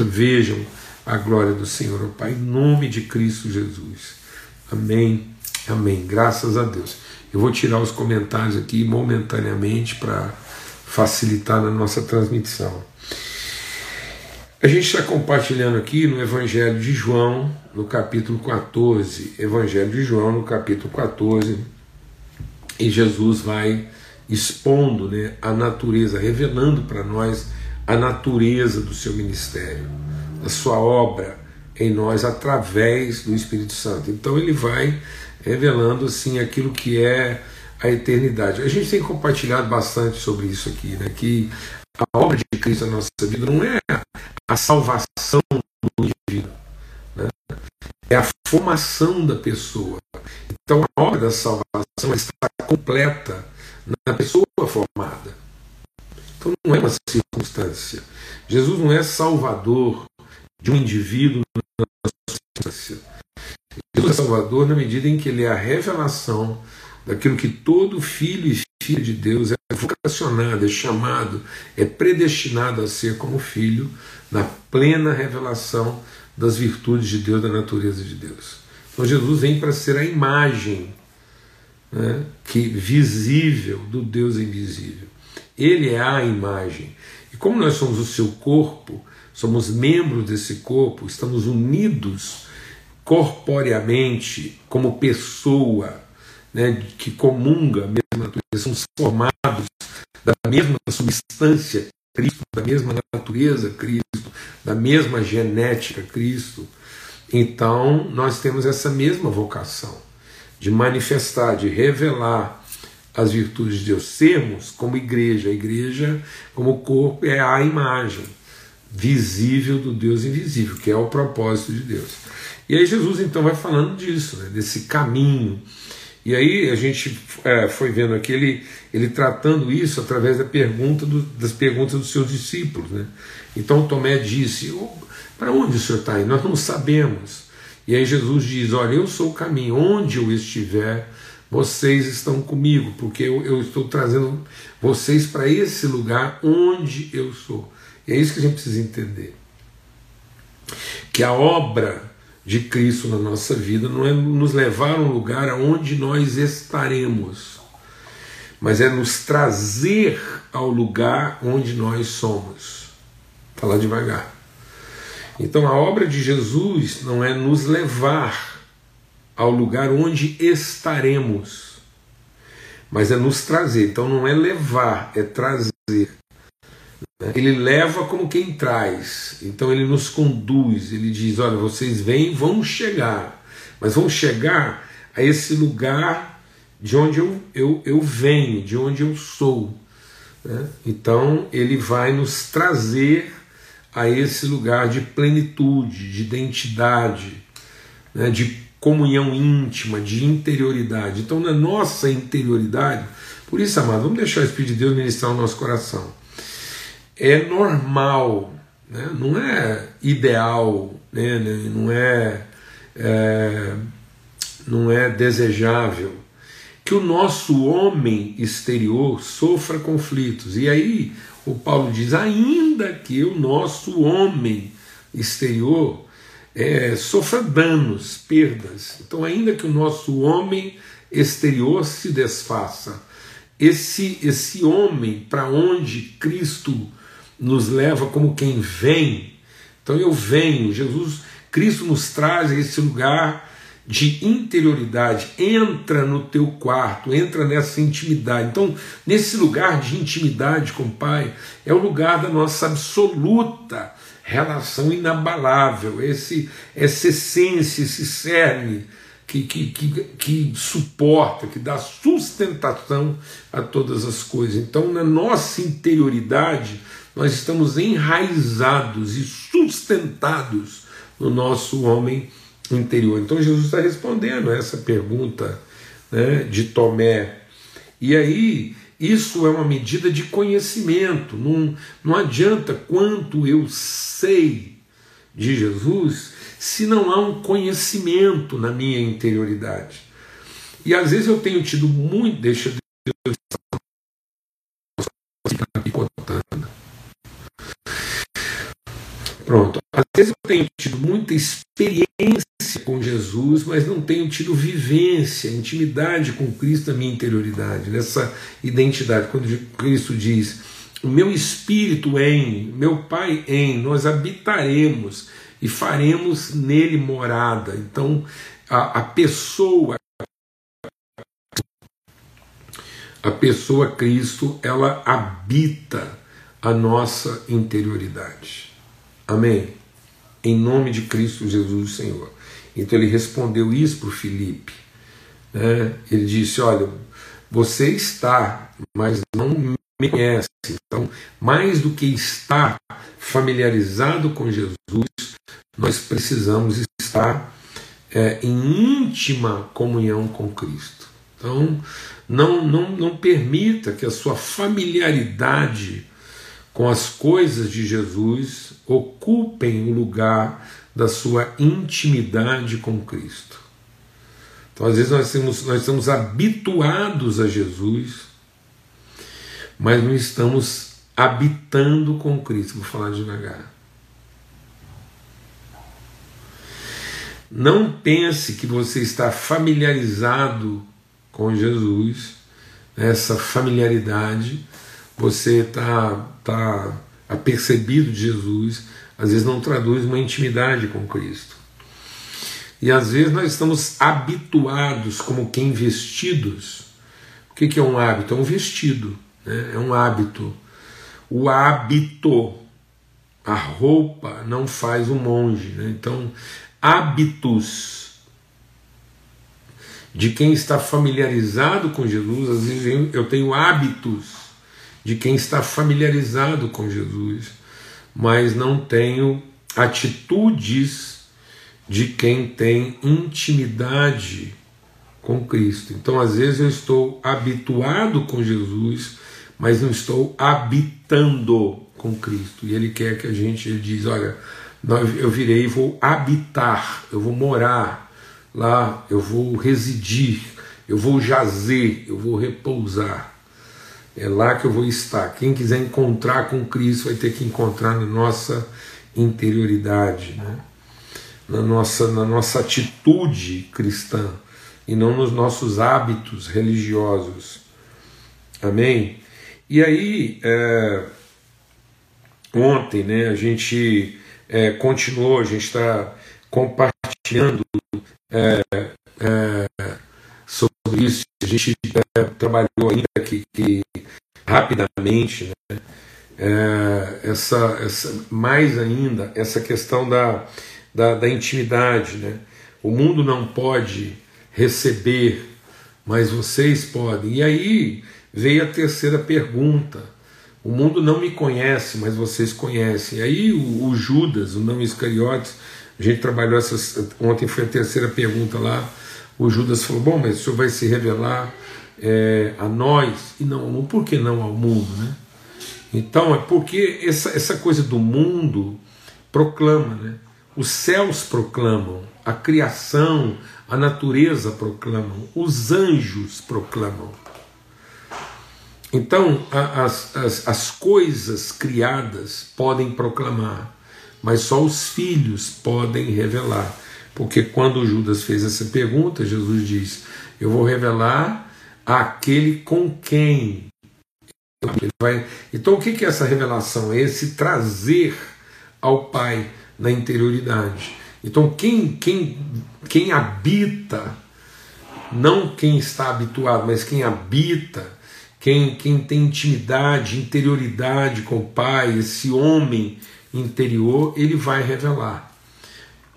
volta vejam a glória do Senhor, Pai, em nome de Cristo Jesus. Amém, amém. Graças a Deus. Eu vou tirar os comentários aqui momentaneamente para facilitar na nossa transmissão. A gente está compartilhando aqui no Evangelho de João, no capítulo 14. Evangelho de João, no capítulo 14. E Jesus vai expondo né, a natureza, revelando para nós a natureza do seu ministério, a sua obra em nós através do Espírito Santo. Então ele vai revelando assim aquilo que é a eternidade. A gente tem compartilhado bastante sobre isso aqui, né? Que a obra de Cristo na nossa vida não é a salvação do indivíduo, né? é a formação da pessoa. Então a obra da salvação está completa na pessoa formada. Então não é uma circunstância. Jesus não é salvador de um indivíduo na circunstância. Jesus é salvador na medida em que ele é a revelação daquilo que todo filho e filha de Deus é vocacionado, é chamado, é predestinado a ser como filho, na plena revelação das virtudes de Deus, da natureza de Deus. Então Jesus vem para ser a imagem né, que visível do Deus invisível. Ele é a imagem. E como nós somos o seu corpo, somos membros desse corpo, estamos unidos corporeamente como pessoa né, que comunga a mesma natureza, somos formados da mesma substância Cristo, da mesma natureza Cristo, da mesma genética Cristo. Então, nós temos essa mesma vocação de manifestar, de revelar as virtudes de Deus, sermos como igreja. A igreja, como corpo, é a imagem visível do Deus invisível, que é o propósito de Deus. E aí Jesus então vai falando disso, né, desse caminho e aí a gente é, foi vendo aqui ele, ele tratando isso através da pergunta do, das perguntas dos seus discípulos. Né? Então Tomé disse: Para onde o senhor está indo? Nós não sabemos. E aí Jesus diz: Olha, eu sou o caminho, onde eu estiver, vocês estão comigo, porque eu, eu estou trazendo vocês para esse lugar onde eu sou. E é isso que a gente precisa entender. Que a obra de Cristo na nossa vida não é nos levar a um lugar aonde nós estaremos, mas é nos trazer ao lugar onde nós somos. Falar devagar. Então a obra de Jesus não é nos levar ao lugar onde estaremos, mas é nos trazer. Então não é levar, é trazer. Ele leva como quem traz, então ele nos conduz, ele diz: Olha, vocês vêm, vão chegar, mas vão chegar a esse lugar de onde eu, eu, eu venho, de onde eu sou. Né? Então ele vai nos trazer a esse lugar de plenitude, de identidade, né? de comunhão íntima, de interioridade. Então, na nossa interioridade, por isso, amado, vamos deixar o Espírito de Deus ministrar o nosso coração é normal, né? não é ideal, né? não, é, é, não é desejável que o nosso homem exterior sofra conflitos. E aí o Paulo diz: ainda que o nosso homem exterior é, sofra danos, perdas. Então, ainda que o nosso homem exterior se desfaça, esse, esse homem para onde Cristo nos leva como quem vem. Então eu venho, Jesus, Cristo nos traz a esse lugar de interioridade. Entra no teu quarto, entra nessa intimidade. Então, nesse lugar de intimidade com o Pai, é o lugar da nossa absoluta relação inabalável, esse, essa essência, esse cerne que, que, que, que suporta, que dá sustentação a todas as coisas. Então, na nossa interioridade, nós estamos enraizados e sustentados no nosso homem interior. Então Jesus está respondendo a essa pergunta né, de Tomé. E aí, isso é uma medida de conhecimento. Não, não adianta quanto eu sei de Jesus se não há um conhecimento na minha interioridade. E às vezes eu tenho tido muito. Deixa Deus Pronto. Às vezes eu tenho tido muita experiência com Jesus, mas não tenho tido vivência, intimidade com Cristo na minha interioridade, nessa identidade. Quando Cristo diz: O meu espírito em, meu Pai em, nós habitaremos e faremos nele morada. Então, a, a pessoa, a pessoa Cristo, ela habita a nossa interioridade. Amém? Em nome de Cristo Jesus, Senhor. Então ele respondeu isso para o Filipe. Né? Ele disse: Olha, você está, mas não me conhece. Então, mais do que estar familiarizado com Jesus, nós precisamos estar é, em íntima comunhão com Cristo. Então, não, não, não permita que a sua familiaridade com as coisas de Jesus ocupem o lugar da sua intimidade com Cristo. Então, às vezes, nós, temos, nós estamos habituados a Jesus, mas não estamos habitando com Cristo. Vou falar devagar. Não pense que você está familiarizado com Jesus, essa familiaridade, você está tá apercebido de Jesus, às vezes não traduz uma intimidade com Cristo. E às vezes nós estamos habituados, como quem vestidos. O que, é um hábito? É um vestido, né? é um hábito. O hábito, a roupa, não faz o monge. Né? Então, hábitos de quem está familiarizado com Jesus, às vezes eu tenho hábitos de quem está familiarizado com Jesus, mas não tenho atitudes de quem tem intimidade com Cristo. Então, às vezes, eu estou habituado com Jesus, mas não estou habitando com Cristo. E Ele quer que a gente, Ele diz: Olha, eu virei e vou habitar, eu vou morar lá, eu vou residir, eu vou jazer, eu vou repousar. É lá que eu vou estar. Quem quiser encontrar com Cristo vai ter que encontrar na nossa interioridade, né? na, nossa, na nossa atitude cristã e não nos nossos hábitos religiosos. Amém? E aí, é, ontem né, a gente é, continuou, a gente está compartilhando é, é, sobre isso. A gente é, trabalhou ainda que, que rapidamente né, é, essa, essa, mais ainda essa questão da, da, da intimidade. Né? O mundo não pode receber, mas vocês podem. E aí veio a terceira pergunta. O mundo não me conhece, mas vocês conhecem. Aí o, o Judas, o não Iscariotes, a gente trabalhou essas. Ontem foi a terceira pergunta lá. O Judas falou: Bom, mas o senhor vai se revelar é, a nós e não, por que não ao mundo, né? Então é porque essa, essa coisa do mundo proclama, né? Os céus proclamam, a criação, a natureza proclamam, os anjos proclamam. Então, as, as, as coisas criadas podem proclamar, mas só os filhos podem revelar. Porque quando Judas fez essa pergunta, Jesus diz: Eu vou revelar aquele com quem. Vai... Então, o que é essa revelação? É esse trazer ao Pai na interioridade. Então, quem, quem, quem habita, não quem está habituado, mas quem habita, quem, quem tem intimidade, interioridade com o Pai, esse homem interior, ele vai revelar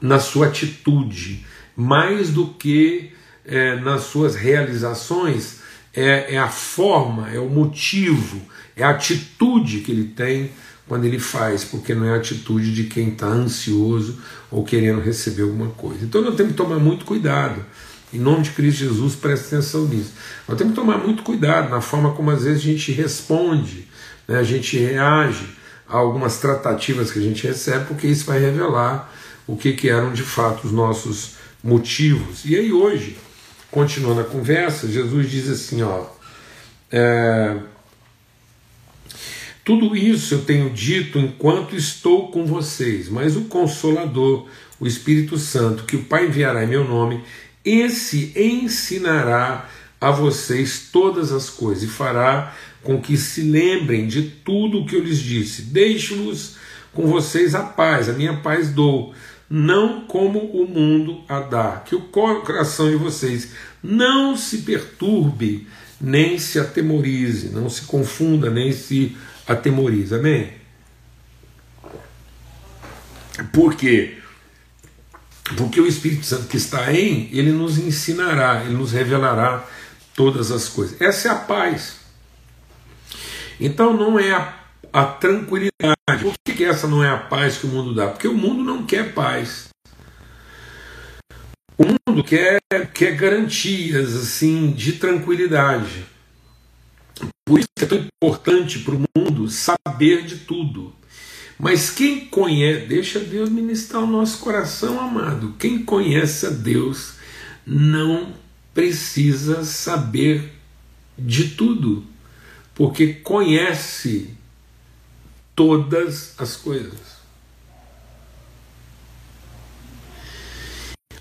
na sua atitude, mais do que é, nas suas realizações, é, é a forma, é o motivo, é a atitude que ele tem quando ele faz, porque não é a atitude de quem está ansioso ou querendo receber alguma coisa. Então nós temos que tomar muito cuidado. Em nome de Cristo Jesus, preste atenção nisso. Nós temos que tomar muito cuidado na forma como às vezes a gente responde, né, a gente reage a algumas tratativas que a gente recebe, porque isso vai revelar o que, que eram de fato os nossos motivos. E aí hoje, continuando a conversa, Jesus diz assim: ó, é, Tudo isso eu tenho dito enquanto estou com vocês, mas o Consolador, o Espírito Santo, que o Pai enviará em meu nome, esse ensinará a vocês todas as coisas e fará com que se lembrem de tudo o que eu lhes disse. Deixo-vos com vocês a paz, a minha paz dou, não como o mundo a dá. Que o coração de vocês não se perturbe, nem se atemorize, não se confunda, nem se atemorize. Amém? Por quê? Porque o Espírito Santo que está em, ele nos ensinará, ele nos revelará todas as coisas. Essa é a paz. Então não é a, a tranquilidade. Por que, que essa não é a paz que o mundo dá? Porque o mundo não quer paz. O mundo quer, quer garantias assim de tranquilidade. Por isso é tão importante para o mundo saber de tudo. Mas quem conhece, deixa Deus ministrar o nosso coração, amado. Quem conhece a Deus não precisa saber de tudo, porque conhece todas as coisas.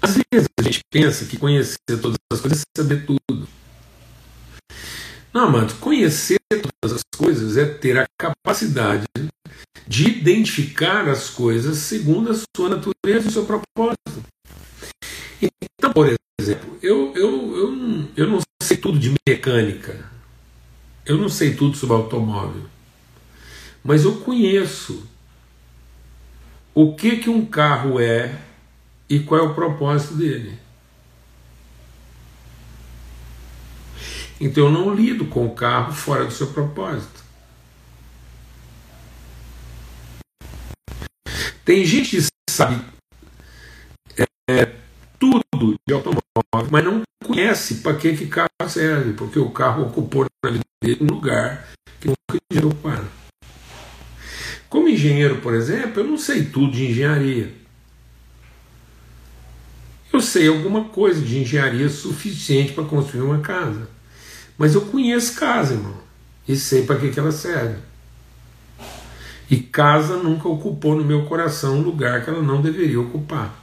Às vezes a gente pensa que conhecer todas as coisas é saber tudo. Não, amado, conhecer todas as coisas é ter a capacidade de identificar as coisas segundo a sua natureza e o seu propósito. Então, por exemplo, eu, eu, eu, eu não sei tudo de mecânica, eu não sei tudo sobre automóvel, mas eu conheço o que, que um carro é e qual é o propósito dele. Então eu não lido com o carro fora do seu propósito. Tem gente que sabe é, tudo de automóvel, mas não conhece para que que carro serve, porque o carro ocupou na vida dele um lugar que nunca devia ocupar. Como engenheiro, por exemplo, eu não sei tudo de engenharia. Eu sei alguma coisa de engenharia suficiente para construir uma casa. Mas eu conheço casa, irmão, e sei para que, que ela serve. E casa nunca ocupou no meu coração um lugar que ela não deveria ocupar.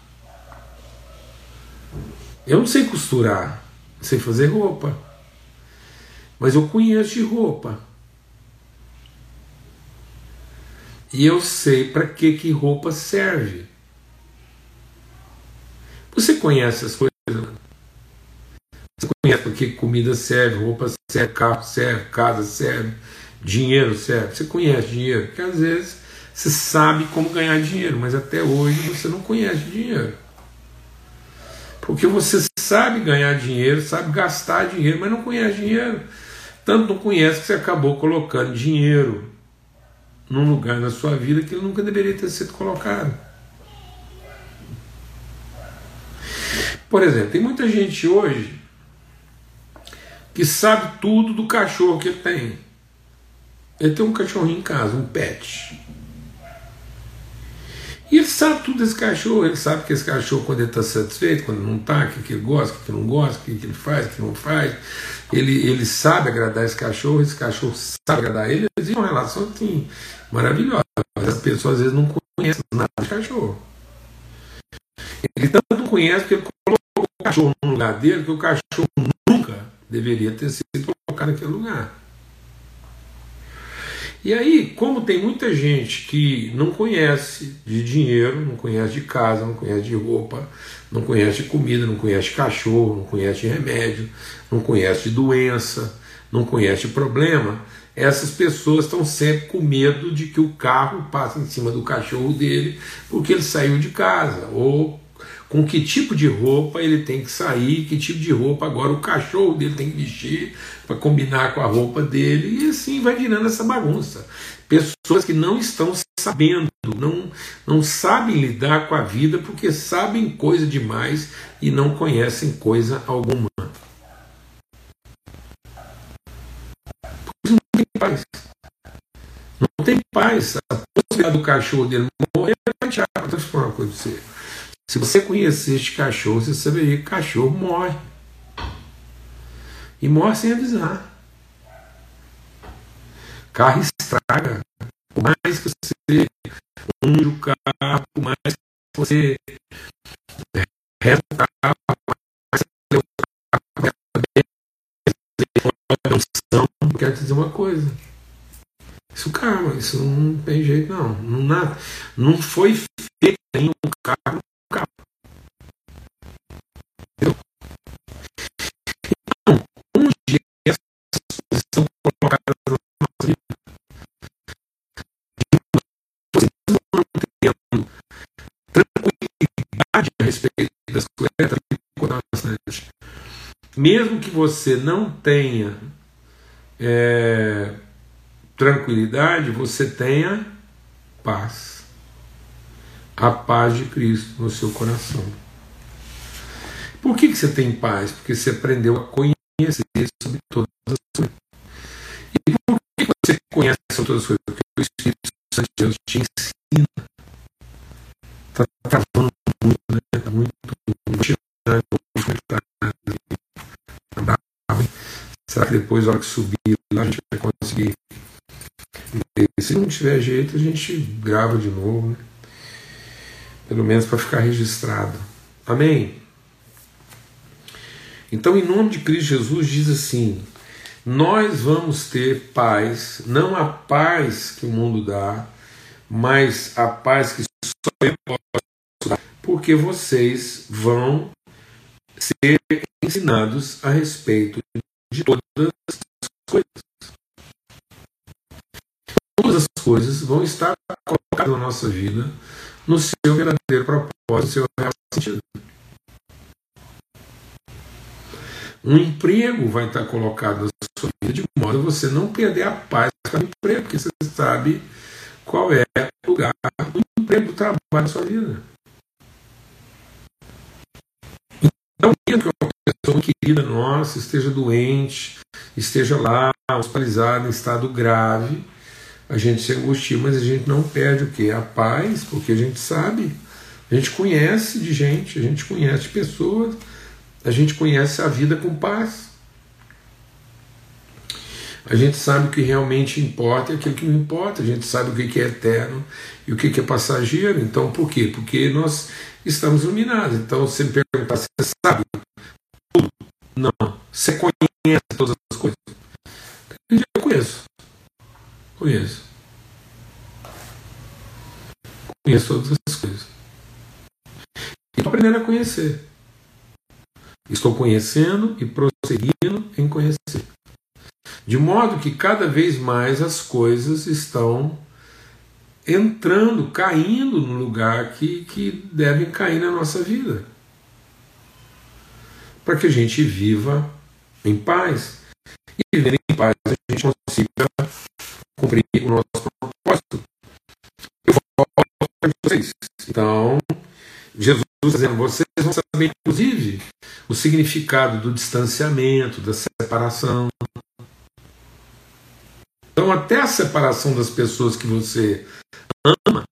Eu não sei costurar, sei fazer roupa, mas eu conheço de roupa. E eu sei para que, que roupa serve. Você conhece as coisas? Você conhece para que comida serve, roupa serve, carro serve, casa serve, dinheiro serve. Você conhece dinheiro? Porque às vezes você sabe como ganhar dinheiro, mas até hoje você não conhece dinheiro. Porque você sabe ganhar dinheiro, sabe gastar dinheiro, mas não conhece dinheiro. Tanto não conhece que você acabou colocando dinheiro num lugar na sua vida que ele nunca deveria ter sido colocado. Por exemplo, tem muita gente hoje que sabe tudo do cachorro que ele tem. Ele tem um cachorrinho em casa, um pet. E ele sabe tudo desse cachorro, ele sabe que esse cachorro, quando ele está satisfeito, quando não está, o que, que ele gosta, o que, que não gosta, o que, que ele faz, o que não faz. Ele, ele sabe agradar esse cachorro, esse cachorro sabe agradar ele. Existe uma relação assim, maravilhosa. As pessoas às vezes não conhecem nada de cachorro. Ele tanto não conhece porque ele colocou o cachorro no lugar dele que o cachorro nunca deveria ter sido colocado naquele lugar. E aí, como tem muita gente que não conhece de dinheiro, não conhece de casa, não conhece de roupa, não conhece de comida, não conhece cachorro, não conhece remédio, não conhece doença, não conhece problema, essas pessoas estão sempre com medo de que o carro passe em cima do cachorro dele porque ele saiu de casa, ou com que tipo de roupa ele tem que sair, que tipo de roupa agora o cachorro dele tem que vestir para combinar com a roupa dele, e assim vai virando essa bagunça. Pessoas que não estão sabendo, não, não sabem lidar com a vida porque sabem coisa demais e não conhecem coisa alguma. Não tem paz. Não tem paz. A possibilidade do cachorro dele morrer. Deixa eu falar uma coisa para você. Se você conhecesse cachorro, você saberia que cachorro morre. E morre sem avisar. Carro estraga. Por mais que você unge o carro, por mais que você reza o carro, não quero dizer uma coisa. Isso calma, isso não tem jeito não. Não, não foi feito ainda um carro Mesmo que você não tenha é, tranquilidade, você tenha paz. A paz de Cristo no seu coração. Por que, que você tem paz? Porque você aprendeu a conhecer sobre todas as coisas. E por que você conhece sobre todas as coisas? Porque o Espírito Santo de Deus te Que depois, na hora que subir lá, a gente vai conseguir se não tiver jeito, a gente grava de novo, né? pelo menos para ficar registrado. Amém? Então, em nome de Cristo Jesus, diz assim: nós vamos ter paz, não a paz que o mundo dá, mas a paz que só eu posso dar, porque vocês vão ser ensinados a respeito de todas as coisas todas as coisas vão estar colocadas na nossa vida no seu verdadeiro propósito, no seu real sentido. Um emprego vai estar colocado na sua vida de modo a você não perder a paz com o emprego, porque você sabe qual é o lugar do emprego, do trabalho na sua vida. Então, que uma pessoa querida nossa esteja doente, esteja lá hospitalizada em estado grave, a gente se angustia, mas a gente não perde o que? A paz, porque a gente sabe, a gente conhece de gente, a gente conhece de pessoas, a gente conhece a vida com paz. A gente sabe o que realmente importa e aquilo que não importa, a gente sabe o que é eterno e o que é passageiro. Então, por quê? Porque nós estamos iluminados. Então, se me perguntar, você sabe? Não. Você conhece todas as coisas? Eu conheço. Conheço. Conheço todas as coisas. Estou aprendendo a conhecer. Estou conhecendo e prosseguindo em conhecer. De modo que cada vez mais as coisas estão entrando, caindo no lugar que, que devem cair na nossa vida. Para que a gente viva em paz. E viver em paz a gente consiga cumprir o nosso propósito. Eu vou para vocês. Então, Jesus dizendo, vocês vão saber, inclusive, o significado do distanciamento, da separação. Então, até a separação das pessoas que você ama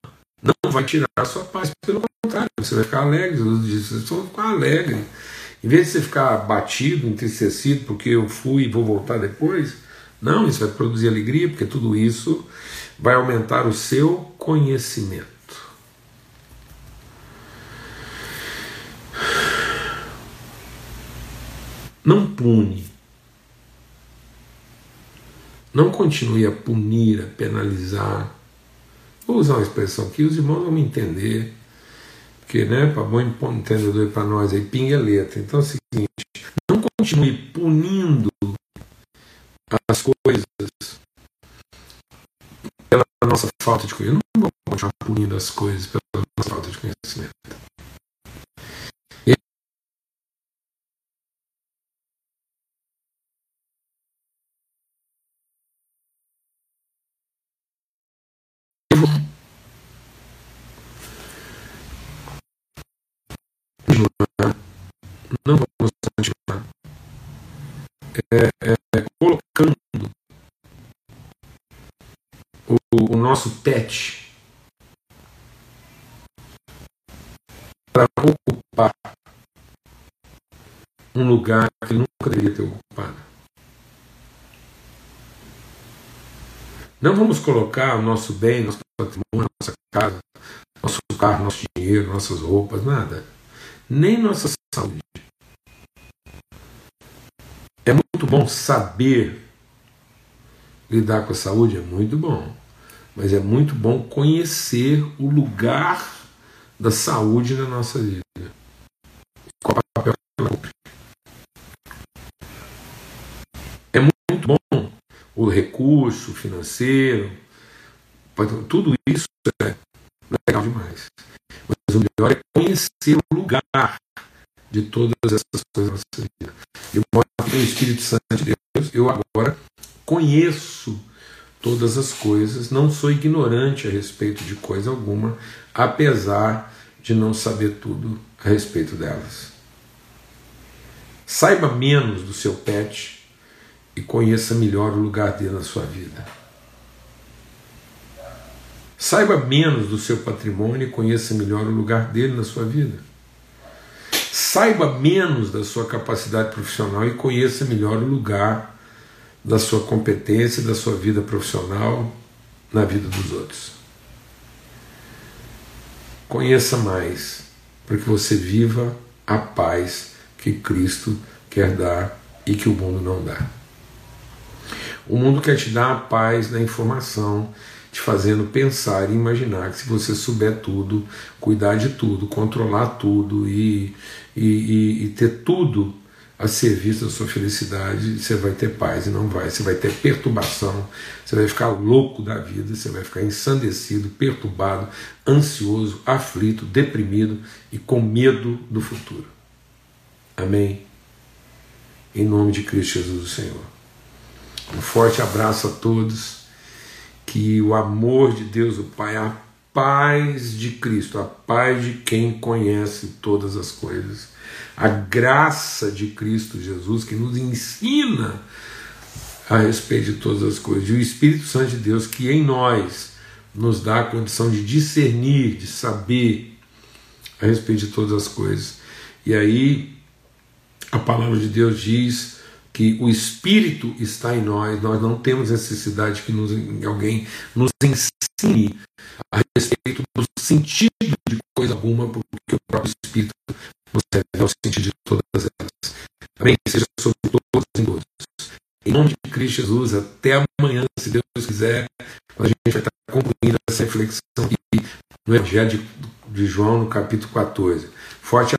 não vai tirar a sua paz, pelo contrário, você vai ficar alegre. Jesus diz, vocês vão ficar alegre. Em vez de você ficar batido, entristecido, porque eu fui e vou voltar depois, não, isso vai produzir alegria, porque tudo isso vai aumentar o seu conhecimento. Não pune. Não continue a punir, a penalizar. Vou usar uma expressão que os irmãos vão me entender, porque, né, para bom entendedor para nós aí, pinga letra. Então é o seguinte: não continue punindo as coisas pela nossa falta de conhecimento. Não vamos continuar punindo as coisas pela nossa falta de conhecimento. Não vamos continuar. É, é, o, o nosso pet para ocupar um lugar que nunca deveria ter ocupado. Não vamos colocar o nosso bem, nosso patrimônio, nossa casa, nosso carro, nosso dinheiro, nossas roupas, nada. Nem nossa saúde. É muito bom saber lidar com a saúde, é muito bom. Mas é muito bom conhecer o lugar da saúde na nossa vida. Qual papel ela cumpre. É muito bom o recurso financeiro, tudo isso é legal demais. O melhor é conhecer o lugar de todas essas coisas na nossa vida. De modo que o Espírito Santo de Deus, eu agora conheço todas as coisas, não sou ignorante a respeito de coisa alguma, apesar de não saber tudo a respeito delas. Saiba menos do seu pet e conheça melhor o lugar dele na sua vida. Saiba menos do seu patrimônio e conheça melhor o lugar dele na sua vida. Saiba menos da sua capacidade profissional e conheça melhor o lugar da sua competência, da sua vida profissional na vida dos outros. Conheça mais, para que você viva a paz que Cristo quer dar e que o mundo não dá. O mundo quer te dar a paz da informação, te fazendo pensar e imaginar que se você souber tudo, cuidar de tudo, controlar tudo e, e, e, e ter tudo a serviço da sua felicidade, você vai ter paz e não vai. Você vai ter perturbação, você vai ficar louco da vida, você vai ficar ensandecido, perturbado, ansioso, aflito, deprimido e com medo do futuro. Amém? Em nome de Cristo Jesus, o Senhor. Um forte abraço a todos. Que o amor de Deus, o Pai, a paz de Cristo, a paz de quem conhece todas as coisas a graça de Cristo Jesus que nos ensina a respeito de todas as coisas, e o Espírito Santo de Deus que em nós nos dá a condição de discernir, de saber a respeito de todas as coisas. E aí a palavra de Deus diz que o Espírito está em nós, nós não temos necessidade que nos, alguém nos ensine a respeito do sentido de coisa alguma, porque o próprio Espírito você é o sentido de todas elas. Amém? Seja sobre todos e todos. Em nome de Cristo Jesus, até amanhã, se Deus quiser, a gente vai estar concluindo essa reflexão aqui no Evangelho de João, no capítulo 14. Forte